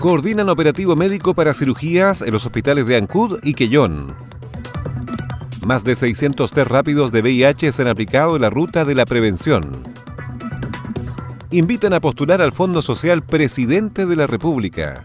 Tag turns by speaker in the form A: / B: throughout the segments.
A: Coordinan operativo médico para cirugías en los hospitales de Ancud y Quellón. Más de 600 test rápidos de VIH se han aplicado en la ruta de la prevención. Invitan a postular al Fondo Social Presidente de la República.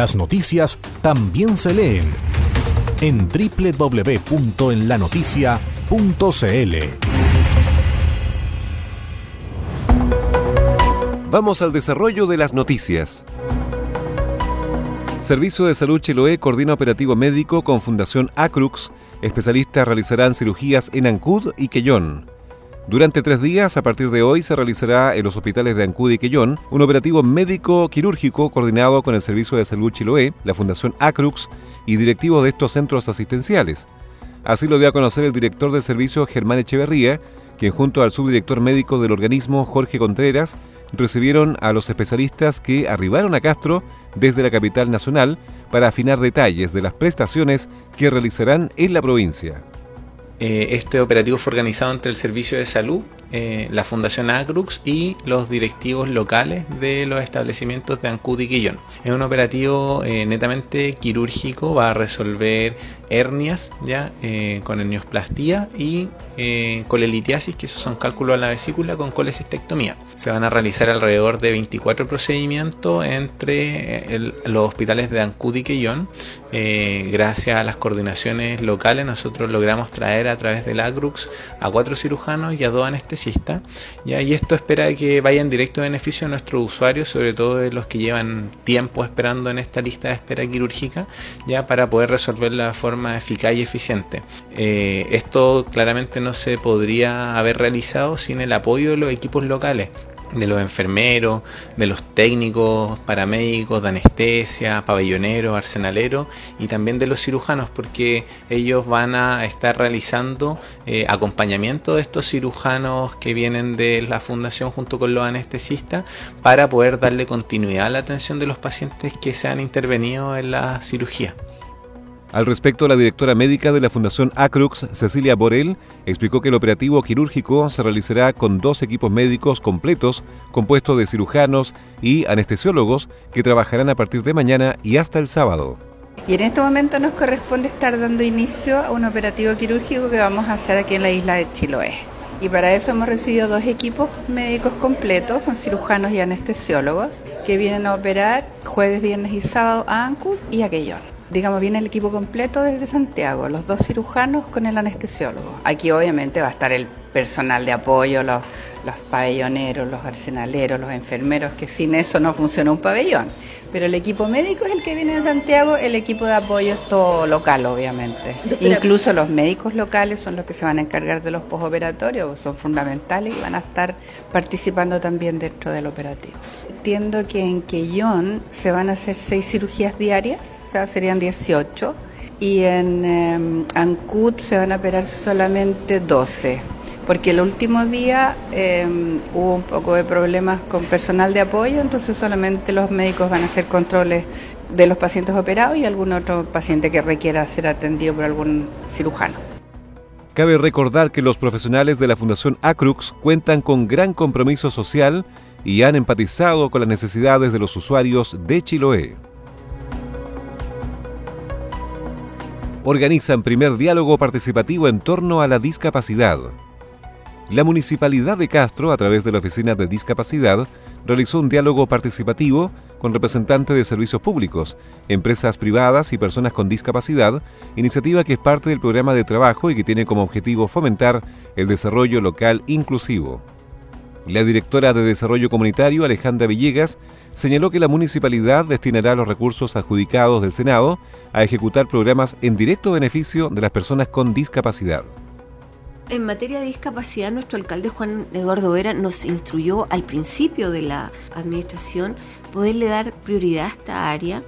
B: Las noticias también se leen en www.enlanoticia.cl.
A: Vamos al desarrollo de las noticias. Servicio de Salud Chiloé coordina operativo médico con Fundación Acrux. Especialistas realizarán cirugías en Ancud y Quellón. Durante tres días, a partir de hoy, se realizará en los hospitales de Ancud y Quellón un operativo médico quirúrgico coordinado con el Servicio de Salud Chiloé, la Fundación Acrux y directivos de estos centros asistenciales. Así lo dio a conocer el director del servicio, Germán Echeverría, quien junto al subdirector médico del organismo, Jorge Contreras, recibieron a los especialistas que arribaron a Castro desde la capital nacional para afinar detalles de las prestaciones que realizarán en la provincia.
C: Eh, este operativo fue organizado entre el Servicio de Salud, eh, la Fundación Agrux y los directivos locales de los establecimientos de Ancud y Quillón. Es un operativo eh, netamente quirúrgico, va a resolver hernias ya con herniosplastía y colelitiasis, que esos son cálculos a la vesícula con colecistectomía. Se van a realizar alrededor de 24 procedimientos entre los hospitales de Ancud y Quillón. gracias a las coordinaciones locales nosotros logramos traer a través del AGRUX a cuatro cirujanos y a dos Y esto espera que vaya en directo beneficio a nuestros usuarios, sobre todo de los que llevan tiempo esperando en esta lista de espera quirúrgica, ya para poder resolver de forma eficaz y eficiente. Eh, esto claramente no se podría haber realizado sin el apoyo de los equipos locales de los enfermeros, de los técnicos, paramédicos, de anestesia, pabelloneros, arsenaleros y también de los cirujanos porque ellos van a estar realizando eh, acompañamiento de estos cirujanos que vienen de la fundación junto con los anestesistas para poder darle continuidad a la atención de los pacientes que se han intervenido en la cirugía.
A: Al respecto, la directora médica de la Fundación Acrux, Cecilia Borel, explicó que el operativo quirúrgico se realizará con dos equipos médicos completos, compuestos de cirujanos y anestesiólogos, que trabajarán a partir de mañana y hasta el sábado.
D: Y en este momento nos corresponde estar dando inicio a un operativo quirúrgico que vamos a hacer aquí en la isla de Chiloé. Y para eso hemos recibido dos equipos médicos completos con cirujanos y anestesiólogos que vienen a operar jueves, viernes y sábado a Ancud y a Quellón digamos, viene el equipo completo desde Santiago, los dos cirujanos con el anestesiólogo. Aquí obviamente va a estar el personal de apoyo, los, los pabelloneros, los arsenaleros, los enfermeros, que sin eso no funciona un pabellón. Pero el equipo médico es el que viene de Santiago, el equipo de apoyo es todo local, obviamente. Incluso los médicos locales son los que se van a encargar de los posoperatorios, son fundamentales y van a estar participando también dentro del operativo. Entiendo que en Quellón se van a hacer seis cirugías diarias sea, serían 18. Y en eh, Ancud se van a operar solamente 12, porque el último día em, hubo un poco de problemas con personal de apoyo, entonces solamente los médicos van a hacer controles de los pacientes operados y algún otro paciente que requiera ser atendido por algún cirujano.
A: Cabe recordar que los profesionales de la Fundación Acrux cuentan con gran compromiso social y han empatizado con las necesidades de los usuarios de Chiloé. Organizan primer diálogo participativo en torno a la discapacidad. La Municipalidad de Castro, a través de la Oficina de Discapacidad, realizó un diálogo participativo con representantes de servicios públicos, empresas privadas y personas con discapacidad, iniciativa que es parte del programa de trabajo y que tiene como objetivo fomentar el desarrollo local inclusivo. La directora de Desarrollo Comunitario, Alejandra Villegas, señaló que la municipalidad destinará los recursos adjudicados del Senado a ejecutar programas en directo beneficio de las personas con discapacidad.
E: En materia de discapacidad, nuestro alcalde Juan Eduardo Vera nos instruyó al principio de la administración poderle dar prioridad a esta área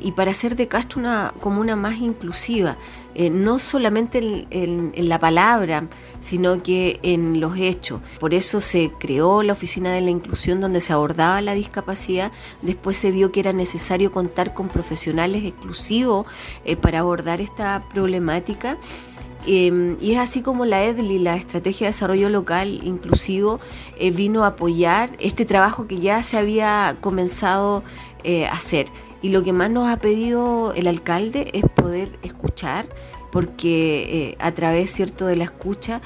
E: y para hacer de Castro una comuna más inclusiva, eh, no solamente en, la palabra, sino que en los hechos. Por eso se creó la Oficina de la Inclusión donde se abordaba la discapacidad, después se vio que era necesario contar con profesionales exclusivos eh, para abordar esta problemática Em, y es así como la EDLI, la Estrategia de Desarrollo Local Inclusivo, eh, vino a apoyar este trabajo que ya se había comenzado a hacer. Y lo que más nos ha pedido el alcalde es poder escuchar, porque eh, a través cierto de la escucha,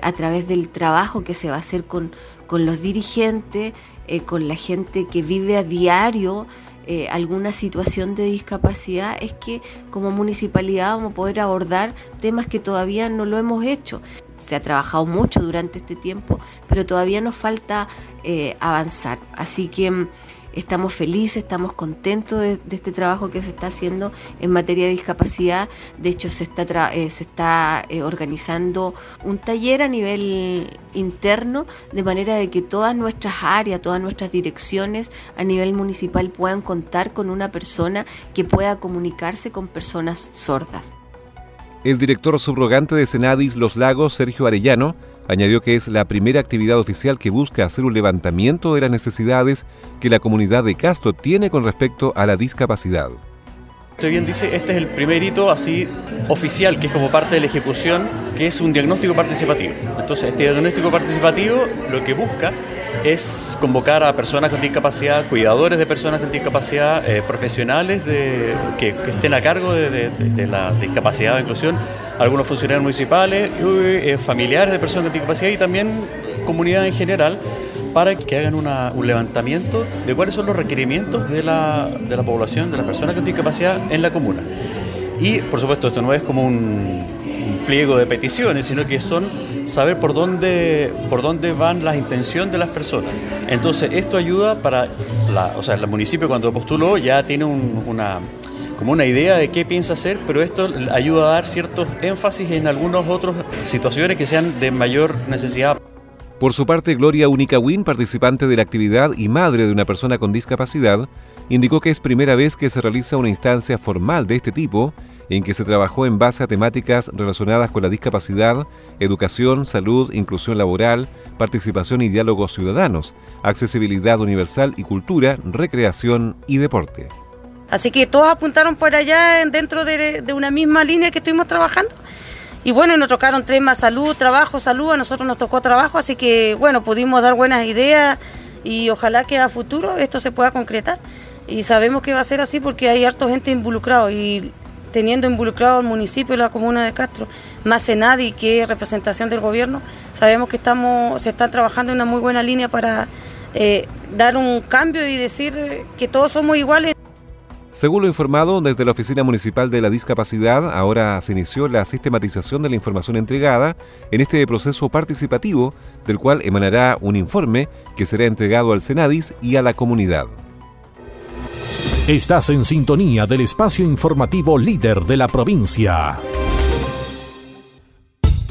E: a través del trabajo que se va a hacer con, con los dirigentes, con la gente que vive a diario, eh, alguna situación de discapacidad es que como municipalidad vamos a poder abordar temas que todavía no lo hemos hecho. Se ha trabajado mucho durante este tiempo, pero todavía nos falta eh, avanzar. Así que Estamos felices, estamos contentos de, este trabajo que se está haciendo en materia de discapacidad. De hecho, se está, eh, se está eh, organizando un taller a nivel interno, de manera de que todas nuestras áreas, todas nuestras direcciones a nivel municipal puedan contar con una persona que pueda comunicarse con personas sordas.
A: El director subrogante de Senadis Los Lagos, Sergio Arellano, Añadió que es la primera actividad oficial que busca hacer un levantamiento de las necesidades que la comunidad de Castro tiene con respecto a la discapacidad.
F: Usted bien dice, este es el primer hito así oficial, que es como parte de la ejecución, que es un diagnóstico participativo. Entonces, este diagnóstico participativo lo que busca es convocar a personas con discapacidad, cuidadores de personas con discapacidad, eh, profesionales de, que, estén a cargo de, la discapacidad o inclusión, algunos funcionarios municipales, eh, familiares de personas con discapacidad y también comunidad en general para que hagan un levantamiento de cuáles son los requerimientos de la, de la población, de las personas con discapacidad en la comuna. Y por supuesto esto no es como un, pliego de peticiones, sino que son saber por dónde, por dónde van las intenciones de las personas. Entonces, esto ayuda para, la, o sea, el municipio cuando postuló ya tiene una, como una idea de qué piensa hacer, pero esto ayuda a dar ciertos énfasis en algunas otras situaciones que sean de mayor necesidad.
A: Por su parte, Gloria Única Win, participante de la actividad y madre de una persona con discapacidad, indicó que es primera vez que se realiza una instancia formal de este tipo en que se trabajó en base a temáticas relacionadas con la discapacidad, educación, salud, inclusión laboral, participación y diálogos ciudadanos, accesibilidad universal y cultura, recreación y deporte.
G: Así que todos apuntaron por allá dentro de, una misma línea que estuvimos trabajando. Y bueno, nos tocaron temas salud, trabajo, salud, a nosotros nos tocó trabajo, así que bueno, pudimos dar buenas ideas y ojalá que a futuro esto se pueda concretar. Y sabemos que va a ser así porque hay harta gente involucrada y teniendo involucrado al municipio y la comuna de Castro, más Senadi, que es representación del gobierno, sabemos que estamos, se están trabajando en una muy buena línea para eh, dar un cambio y decir que todos somos iguales.
A: Según lo informado desde la Oficina Municipal de la Discapacidad, ahora se inició la sistematización de la información entregada en este proceso participativo, del cual emanará un informe que será entregado al Senadis y a la comunidad.
B: Estás en sintonía del espacio informativo líder de la provincia.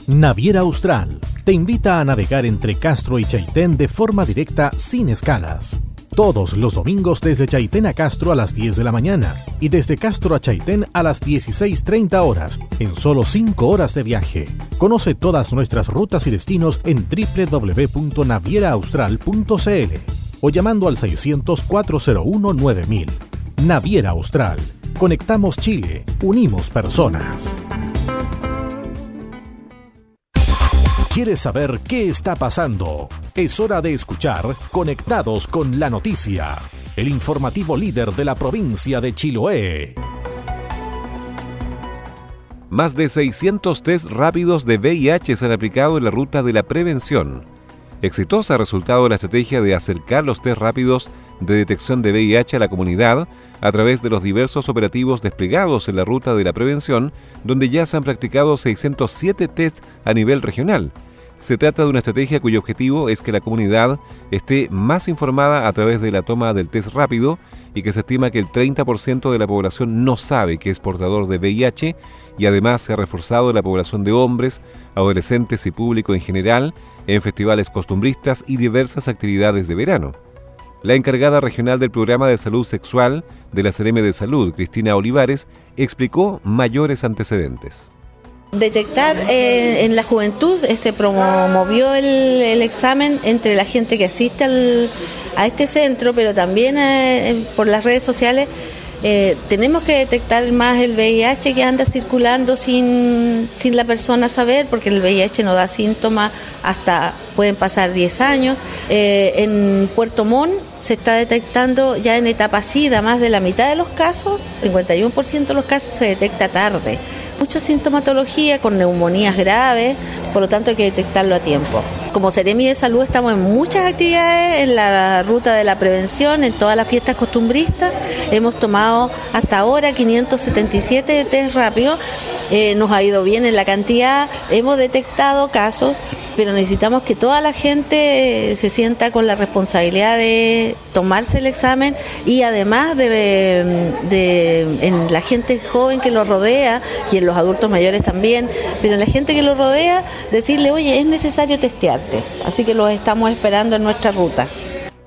B: Naviera Austral te invita a navegar entre Castro y Chaitén de forma directa sin escalas. Todos los domingos desde Chaitén a Castro a las 10 de la mañana y desde Castro a Chaitén a las 16.30 horas en solo 5 horas de viaje. Conoce todas nuestras rutas y destinos en www.navieraaustral.cl o llamando al 600 401 9000. Naviera Austral. Conectamos Chile, unimos personas. ¿Quieres saber qué está pasando? Es hora de escuchar Conectados con la Noticia, el informativo líder de la provincia de Chiloé.
A: Más de 600 test rápidos de VIH se han aplicado en la ruta de la prevención. Exitosa ha resultado la estrategia de acercar los test rápidos de detección de VIH a la comunidad a través de los diversos operativos desplegados en la ruta de la prevención, donde ya se han practicado 607 test a nivel regional. Se trata de una estrategia cuyo objetivo es que la comunidad esté más informada a través de la toma del test rápido y que se estima que el 30% de la población no sabe que es portador de VIH y además se ha reforzado la población de hombres, adolescentes y público en general en festivales costumbristas y diversas actividades de verano. La encargada regional del programa de salud sexual de la CRM de Salud, Cristina Olivares, explicó mayores antecedentes.
H: Detectar eh, en la juventud eh, se promovió el, examen entre la gente que asiste a este centro, pero también eh, por las redes sociales tenemos que detectar más el VIH que anda circulando sin, sin la persona saber, porque el VIH no da síntomas hasta pueden pasar 10 años. Eh, en Puerto Montt se está detectando ya en etapa SIDA más de la mitad de los casos, 51% de los casos se detecta tarde. Mucha sintomatología con neumonías graves, por lo tanto hay que detectarlo a tiempo. Como Seremi de Salud estamos en muchas actividades en la ruta de la prevención, en todas las fiestas costumbristas. Hemos tomado hasta ahora 577 test rápidos. Eh, nos ha ido bien en la cantidad, hemos detectado casos, pero necesitamos que toda la gente se sienta con la responsabilidad de tomarse el examen y además de, en la gente joven que lo rodea y en los adultos mayores también, pero en la gente que lo rodea decirle, oye, es necesario testearte. Así que los estamos esperando en nuestra ruta.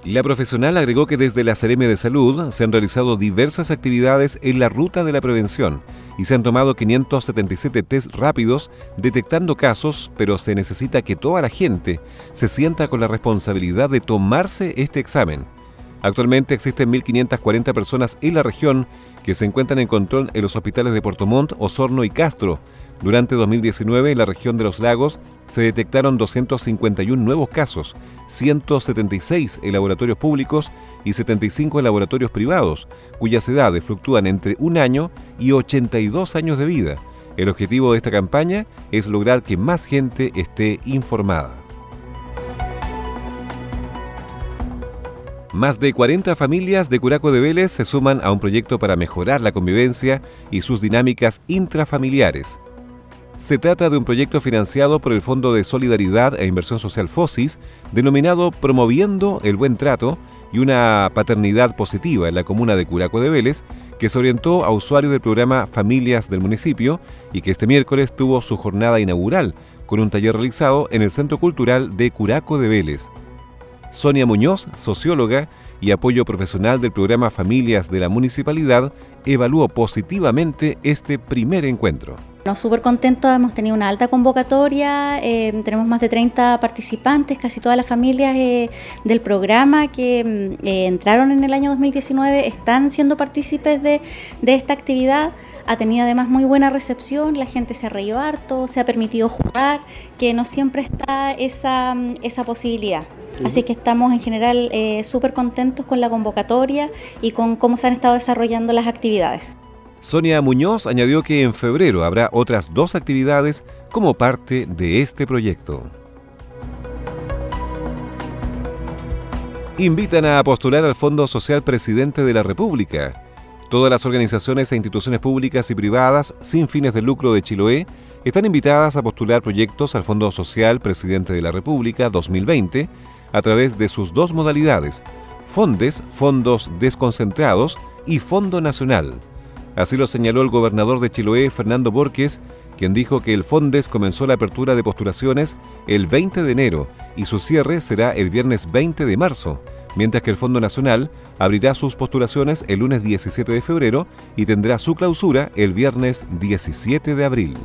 A: La profesional agregó que desde la CRM de Salud se han realizado diversas actividades en la ruta de la prevención y se han tomado 577 test rápidos detectando casos, pero se necesita que toda la gente se sienta con la responsabilidad de tomarse este examen. Actualmente existen 1.540 personas en la región que se encuentran en control en los hospitales de Puerto Montt, Osorno y Castro. Durante 2019 en la región de los lagos se detectaron 251 nuevos casos, 176 en laboratorios públicos y 75 en laboratorios privados, cuyas edades fluctúan entre un año y 82 años de vida. El objetivo de esta campaña es lograr que más gente esté informada. Más de 40 familias de Curaco de Vélez se suman a un proyecto para mejorar la convivencia y sus dinámicas intrafamiliares. Se trata de un proyecto financiado por el Fondo de Solidaridad e Inversión Social FOSIS, denominado Promoviendo el Buen Trato y una Paternidad Positiva en la comuna de Curaco de Vélez, que se orientó a usuarios del programa Familias del municipio y que este miércoles tuvo su jornada inaugural con un taller realizado en el Centro Cultural de Curaco de Vélez. Sonia Muñoz, socióloga y apoyo profesional del programa Familias de la Municipalidad, evaluó positivamente este primer encuentro.
I: Nos súper contentos, hemos tenido una alta convocatoria, eh, tenemos más de 30 participantes, casi todas las familias eh, del programa que mm, eh, entraron en el año 2019 están siendo partícipes de, de, esta actividad. Ha tenido además muy buena recepción, la gente se ha reído harto, se ha permitido jugar, que no siempre está esa, mm, esa posibilidad. Así que estamos en general súper contentos con la convocatoria y con cómo se han estado desarrollando las actividades.
A: Sonia Muñoz añadió que en febrero habrá otras dos actividades como parte de este proyecto. Invitan a postular al Fondo Social Presidente de la República. Todas las organizaciones e instituciones públicas y privadas sin fines de lucro de Chiloé están invitadas a postular proyectos al Fondo Social Presidente de la República 2020 a través de sus dos modalidades, Fondes, Fondos Desconcentrados y Fondo Nacional. Así lo señaló el gobernador de Chiloé, Fernando Borges, quien dijo que el Fondes comenzó la apertura de postulaciones el 20 de enero y su cierre será el viernes 20 de marzo, mientras que el Fondo Nacional abrirá sus postulaciones el lunes 17 de febrero y tendrá su clausura el viernes 17 de abril.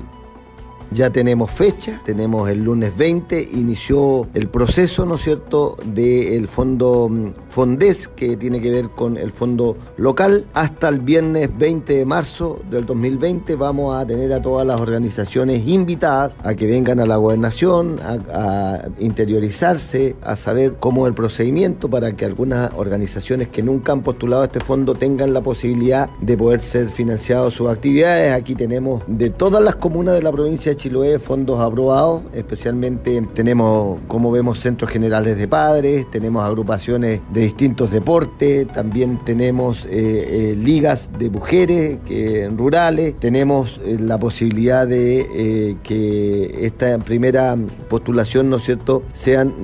J: Ya tenemos fecha, tenemos el lunes 20, inició el proceso, ¿no es cierto?, del fondo mm, Fondes, que tiene que ver con el fondo local. Hasta el viernes 20 de marzo del 2020 vamos a tener a todas las organizaciones invitadas a que vengan a la gobernación, a, interiorizarse, a saber cómo es el procedimiento para que algunas organizaciones que nunca han postulado este fondo tengan la posibilidad de poder ser financiados sus actividades. Aquí tenemos de todas las comunas de la provincia de Chiloé fondos aprobados, especialmente tenemos, como vemos, centros generales de padres, tenemos agrupaciones de distintos deportes, también tenemos eh, eh, ligas de mujeres que, rurales, tenemos eh, la posibilidad de que esta primera postulación, ¿no es cierto?, sean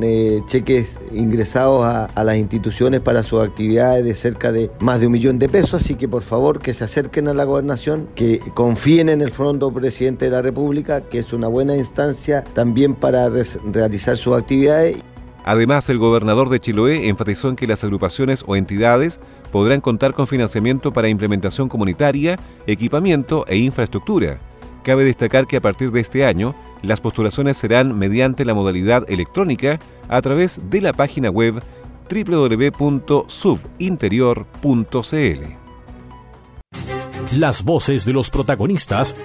J: cheques ingresados a, a las instituciones para sus actividades de cerca de más de un millón de pesos, así que por favor que se acerquen a la gobernación, que confíen en el Fondo Presidente de la República, que es una buena instancia también para realizar sus actividades.
A: Además, el gobernador de Chiloé enfatizó en que las agrupaciones o entidades podrán contar con financiamiento para implementación comunitaria, equipamiento e infraestructura. Cabe destacar que a partir de este año, las postulaciones serán mediante la modalidad electrónica a través de la página web www.subinterior.cl.
B: Las voces de los protagonistas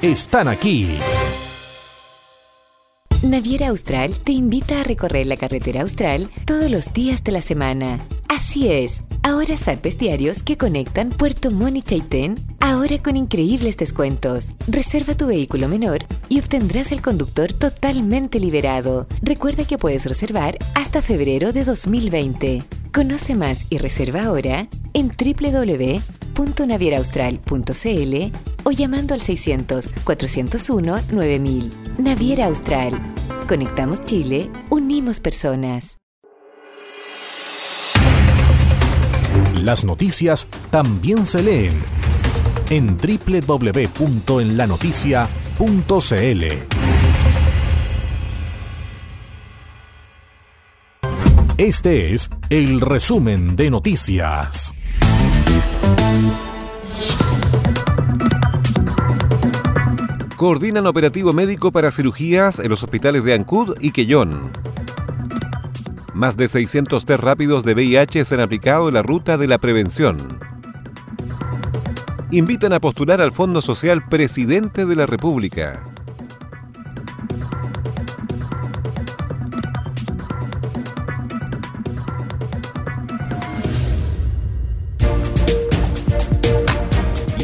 B: están aquí.
K: Naviera Austral te invita a recorrer la carretera austral todos los días de la semana. Así es, ahora zarpes diarios que conectan Puerto Montt y Chaitén, ahora con increíbles descuentos. Reserva tu vehículo menor y obtendrás el conductor totalmente liberado. Recuerda que puedes reservar hasta febrero de 2020. Conoce más y reserva ahora en www.navieraaustral.cl o llamando al 600-401-9000. Naviera Austral. Conectamos Chile, unimos personas.
B: Las noticias también se leen en www.enlanoticia.cl. Este es el resumen de noticias.
A: Coordinan operativo médico para cirugías en los hospitales de Ancud y Quellón. Más de 600 test rápidos de VIH se han aplicado en la ruta de la prevención. Invitan a postular al Fondo Social Presidente de la República.